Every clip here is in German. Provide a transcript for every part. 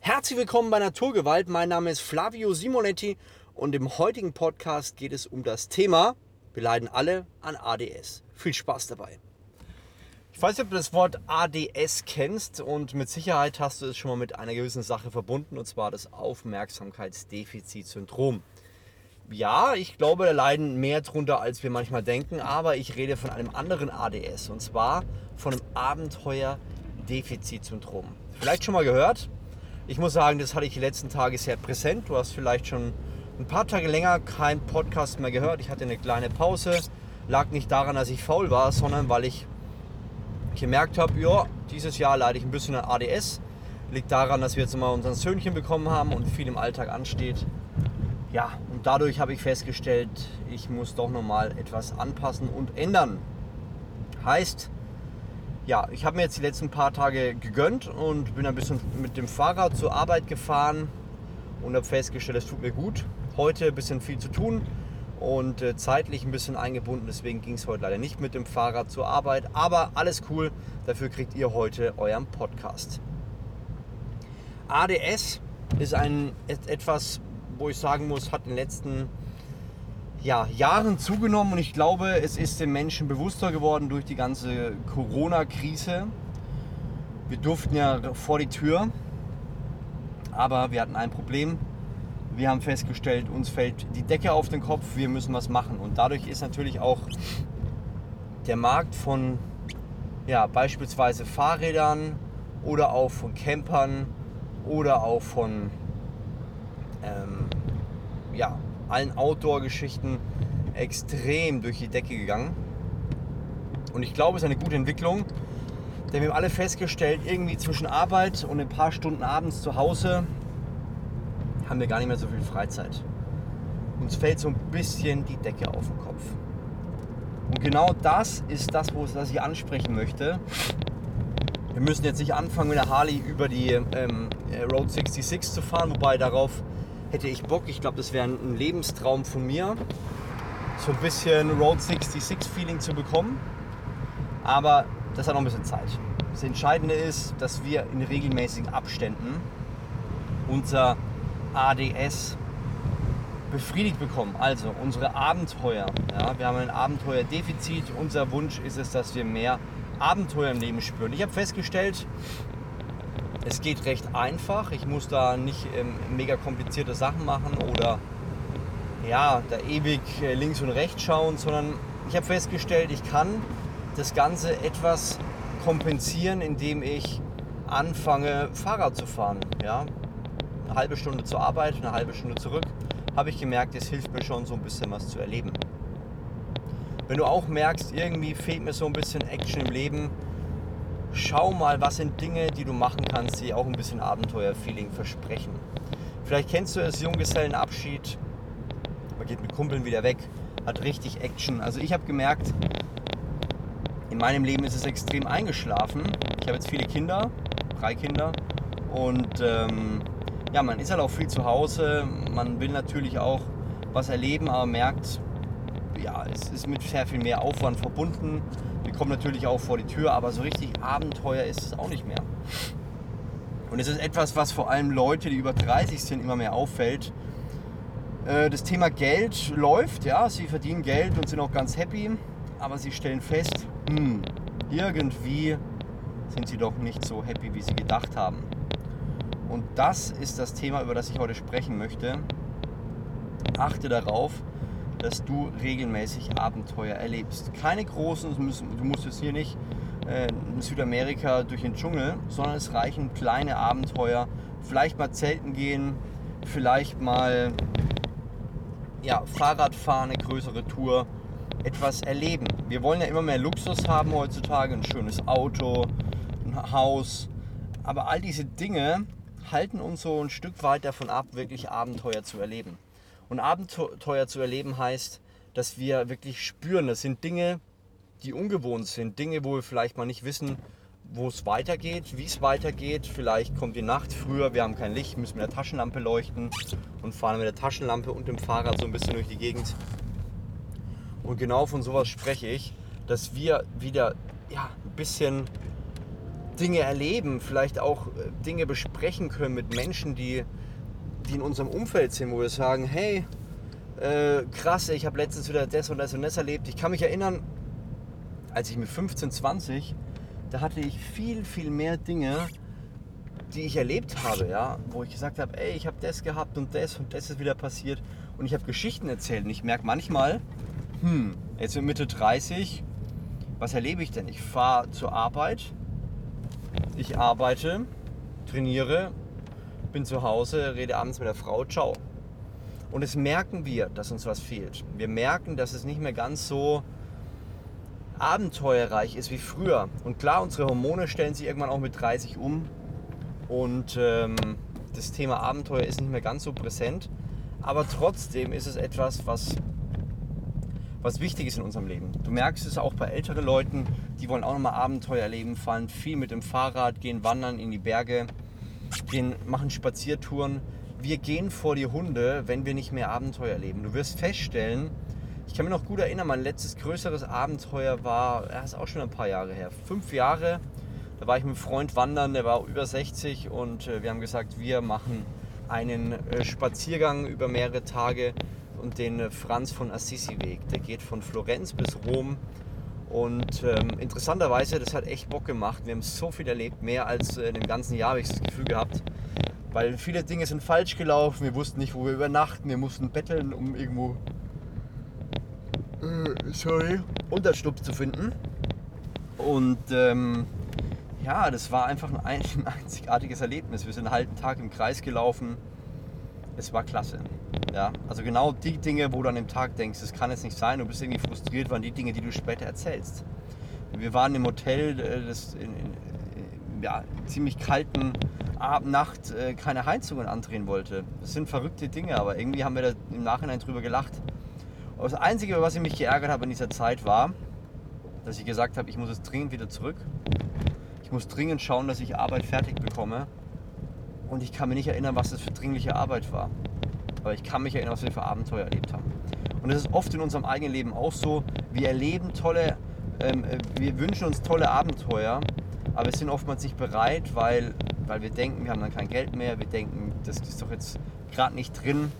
Herzlich willkommen bei Naturgewalt. Mein Name ist Flavio Simonetti und im heutigen Podcast geht es um das Thema, wir leiden alle an ADS. Viel Spaß dabei. Ich weiß nicht, ob du das Wort ADS kennst und mit Sicherheit hast du es schon mal mit einer gewissen Sache verbunden und zwar das Aufmerksamkeitsdefizitsyndrom. Ja, ich glaube, da leiden mehr drunter, als wir manchmal denken, aber ich rede von einem anderen ADS und zwar von einem Abenteuerdefizitsyndrom. Vielleicht schon mal gehört? Ich muss sagen, das hatte ich die letzten Tage sehr präsent. Du hast vielleicht schon ein paar Tage länger keinen Podcast mehr gehört. Ich hatte eine kleine Pause. Lag nicht daran, dass ich faul war, sondern weil ich gemerkt habe, ja, dieses Jahr leide ich ein bisschen an ADS. Liegt daran, dass wir jetzt mal unseren Söhnchen bekommen haben und viel im Alltag ansteht. Ja, und dadurch habe ich festgestellt, ich muss doch nochmal etwas anpassen und ändern. Heißt, ja, ich habe mir jetzt die letzten paar Tage gegönnt und bin ein bisschen mit dem Fahrrad zur Arbeit gefahren und habe festgestellt, es tut mir gut. Heute ein bisschen viel zu tun, und äh, zeitlich ein bisschen eingebunden. Deswegen ging es heute leider nicht mit dem Fahrrad zur Arbeit. Aber alles cool, dafür kriegt ihr heute euren Podcast. ADS ist ein etwas, wo ich sagen muss, hat in den letzten ja, Jahren zugenommen und ich glaube, es ist den Menschen bewusster geworden durch die ganze Corona-Krise. Wir durften ja vor die Tür, aber wir hatten ein Problem wir haben festgestellt, uns fällt die Decke auf den Kopf, wir müssen was machen. Und dadurch ist natürlich auch der Markt von ja, beispielsweise Fahrrädern oder auch von Campern oder auch von ähm, ja, allen Outdoor-Geschichten extrem durch die Decke gegangen. Und ich glaube, es ist eine gute Entwicklung, denn wir haben alle festgestellt, irgendwie zwischen Arbeit und ein paar Stunden abends zu Hause haben wir gar nicht mehr so viel Freizeit. Uns fällt so ein bisschen die Decke auf den Kopf. Und genau das ist das, was ich ansprechen möchte. Wir müssen jetzt nicht anfangen mit der Harley über die ähm, Road 66 zu fahren, wobei darauf hätte ich Bock. Ich glaube, das wäre ein Lebenstraum von mir, so ein bisschen Road 66 Feeling zu bekommen. Aber das hat noch ein bisschen Zeit. Das Entscheidende ist, dass wir in regelmäßigen Abständen unser ADS befriedigt bekommen. Also unsere Abenteuer. Ja, wir haben ein Abenteuerdefizit. Unser Wunsch ist es, dass wir mehr Abenteuer im Leben spüren. Ich habe festgestellt, es geht recht einfach. Ich muss da nicht ähm, mega komplizierte Sachen machen oder ja, da ewig äh, links und rechts schauen, sondern ich habe festgestellt, ich kann das Ganze etwas kompensieren, indem ich anfange, Fahrrad zu fahren. Ja? eine halbe Stunde zur Arbeit, eine halbe Stunde zurück, habe ich gemerkt, es hilft mir schon so ein bisschen was zu erleben. Wenn du auch merkst, irgendwie fehlt mir so ein bisschen Action im Leben, schau mal, was sind Dinge, die du machen kannst, die auch ein bisschen Abenteuerfeeling versprechen. Vielleicht kennst du es, Junggesellenabschied, man geht mit Kumpeln wieder weg, hat richtig Action. Also ich habe gemerkt, in meinem Leben ist es extrem eingeschlafen. Ich habe jetzt viele Kinder, drei Kinder und ähm, ja, man ist halt auch viel zu Hause. Man will natürlich auch was erleben, aber merkt, ja, es ist mit sehr viel mehr Aufwand verbunden. Wir kommen natürlich auch vor die Tür, aber so richtig Abenteuer ist es auch nicht mehr. Und es ist etwas, was vor allem Leute, die über 30 sind, immer mehr auffällt. Äh, das Thema Geld läuft, ja, sie verdienen Geld und sind auch ganz happy, aber sie stellen fest, hm, irgendwie sind sie doch nicht so happy, wie sie gedacht haben. Und das ist das Thema, über das ich heute sprechen möchte. Achte darauf, dass du regelmäßig Abenteuer erlebst. Keine großen, du musst jetzt hier nicht äh, in Südamerika durch den Dschungel, sondern es reichen kleine Abenteuer. Vielleicht mal zelten gehen, vielleicht mal ja, Fahrrad fahren, eine größere Tour, etwas erleben. Wir wollen ja immer mehr Luxus haben heutzutage, ein schönes Auto, ein Haus. Aber all diese Dinge halten uns so ein Stück weit davon ab, wirklich Abenteuer zu erleben. Und Abenteuer zu erleben heißt, dass wir wirklich spüren, das sind Dinge, die ungewohnt sind, Dinge, wo wir vielleicht mal nicht wissen, wo es weitergeht, wie es weitergeht. Vielleicht kommt die Nacht früher, wir haben kein Licht, müssen mit der Taschenlampe leuchten und fahren mit der Taschenlampe und dem Fahrrad so ein bisschen durch die Gegend. Und genau von sowas spreche ich, dass wir wieder ja, ein bisschen Dinge erleben, vielleicht auch äh, Dinge besprechen können mit Menschen, die, die in unserem Umfeld sind, wo wir sagen, hey, äh, krass, ich habe letztens wieder das und das und das erlebt. Ich kann mich erinnern, als ich mit 15, 20, da hatte ich viel, viel mehr Dinge, die ich erlebt habe, ja, wo ich gesagt habe, ey, ich habe das gehabt und das und das ist wieder passiert und ich habe Geschichten erzählt und ich merke manchmal, hm, jetzt mit Mitte 30, was erlebe ich denn? Ich fahre zur Arbeit, ich arbeite, trainiere, bin zu Hause, rede abends mit der Frau, ciao. Und es merken wir, dass uns was fehlt. Wir merken, dass es nicht mehr ganz so abenteuerreich ist wie früher. Und klar, unsere Hormone stellen sich irgendwann auch mit 30 um. Und ähm, das Thema Abenteuer ist nicht mehr ganz so präsent. Aber trotzdem ist es etwas, was, was wichtig ist in unserem Leben. Du merkst es auch bei älteren Leuten, die wollen auch nochmal Abenteuer erleben, fahren viel mit dem Fahrrad, gehen wandern in die Berge, gehen, machen Spaziertouren wir gehen vor die Hunde, wenn wir nicht mehr Abenteuer erleben. Du wirst feststellen, ich kann mich noch gut erinnern, mein letztes größeres Abenteuer war, er ist auch schon ein paar Jahre her, fünf Jahre. Da war ich mit einem Freund wandern, der war über 60 und äh, wir haben gesagt, wir machen einen äh, Spaziergang über mehrere Tage und den äh, Franz von Assisi Weg. Der geht von Florenz bis Rom und ähm, interessanterweise, das hat echt Bock gemacht. Wir haben so viel erlebt, mehr als in dem ganzen Jahr habe ich das Gefühl gehabt. Weil viele Dinge sind falsch gelaufen, wir wussten nicht, wo wir übernachten, wir mussten betteln, um irgendwo äh, sorry, Unterschlupf zu finden. Und ähm, ja, das war einfach ein, ein einzigartiges Erlebnis. Wir sind einen halben Tag im Kreis gelaufen. Es war klasse. Ja, also genau die Dinge, wo du an dem Tag denkst, das kann jetzt nicht sein, du bist irgendwie frustriert, waren die Dinge, die du später erzählst. Wir waren im Hotel, äh, das in, in ja, ziemlich kalten Abend, Nacht äh, keine Heizungen andrehen wollte. Das sind verrückte Dinge, aber irgendwie haben wir da im Nachhinein drüber gelacht. Das Einzige, was ich mich geärgert habe in dieser Zeit war, dass ich gesagt habe, ich muss jetzt dringend wieder zurück. Ich muss dringend schauen, dass ich Arbeit fertig bekomme. Und ich kann mich nicht erinnern, was das für dringliche Arbeit war. Aber ich kann mich erinnern, was wir für Abenteuer erlebt haben. Und das ist oft in unserem eigenen Leben auch so. Wir erleben tolle, ähm, äh, wir wünschen uns tolle Abenteuer, aber wir sind oftmals nicht bereit, weil weil wir denken, wir haben dann kein Geld mehr, wir denken, das ist doch jetzt gerade nicht drin.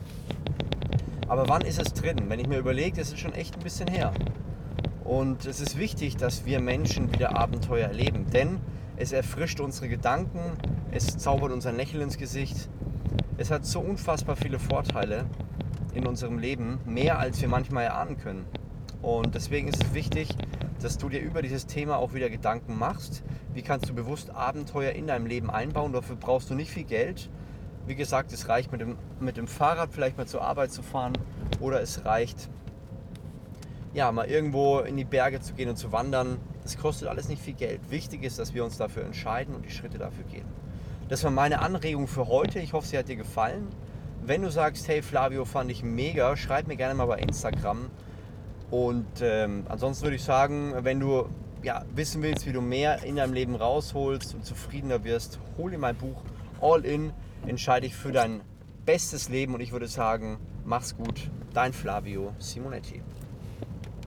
Aber wann ist es drin? Wenn ich mir überlege, das ist schon echt ein bisschen her. Und es ist wichtig, dass wir Menschen wieder Abenteuer erleben, denn es erfrischt unsere Gedanken, es zaubert uns ein Lächeln ins Gesicht. Es hat so unfassbar viele Vorteile in unserem Leben, mehr als wir manchmal erahnen können. Und deswegen ist es wichtig, dass du dir über dieses Thema auch wieder Gedanken machst. Wie kannst du bewusst Abenteuer in deinem Leben einbauen? Dafür brauchst du nicht viel Geld. Wie gesagt, es reicht mit dem, mit dem Fahrrad vielleicht mal zur Arbeit zu fahren oder es reicht, ja, mal irgendwo in die Berge zu gehen und zu wandern. Das kostet alles nicht viel Geld. Wichtig ist, dass wir uns dafür entscheiden und die Schritte dafür gehen. Das war meine Anregung für heute. Ich hoffe, sie hat dir gefallen. Wenn du sagst, hey Flavio, fand ich mega, schreib mir gerne mal bei Instagram. Und ähm, ansonsten würde ich sagen, wenn du ja, wissen willst, wie du mehr in deinem Leben rausholst und zufriedener wirst, hol dir mein Buch All In, entscheide dich für dein bestes Leben und ich würde sagen, mach's gut, dein Flavio Simonetti.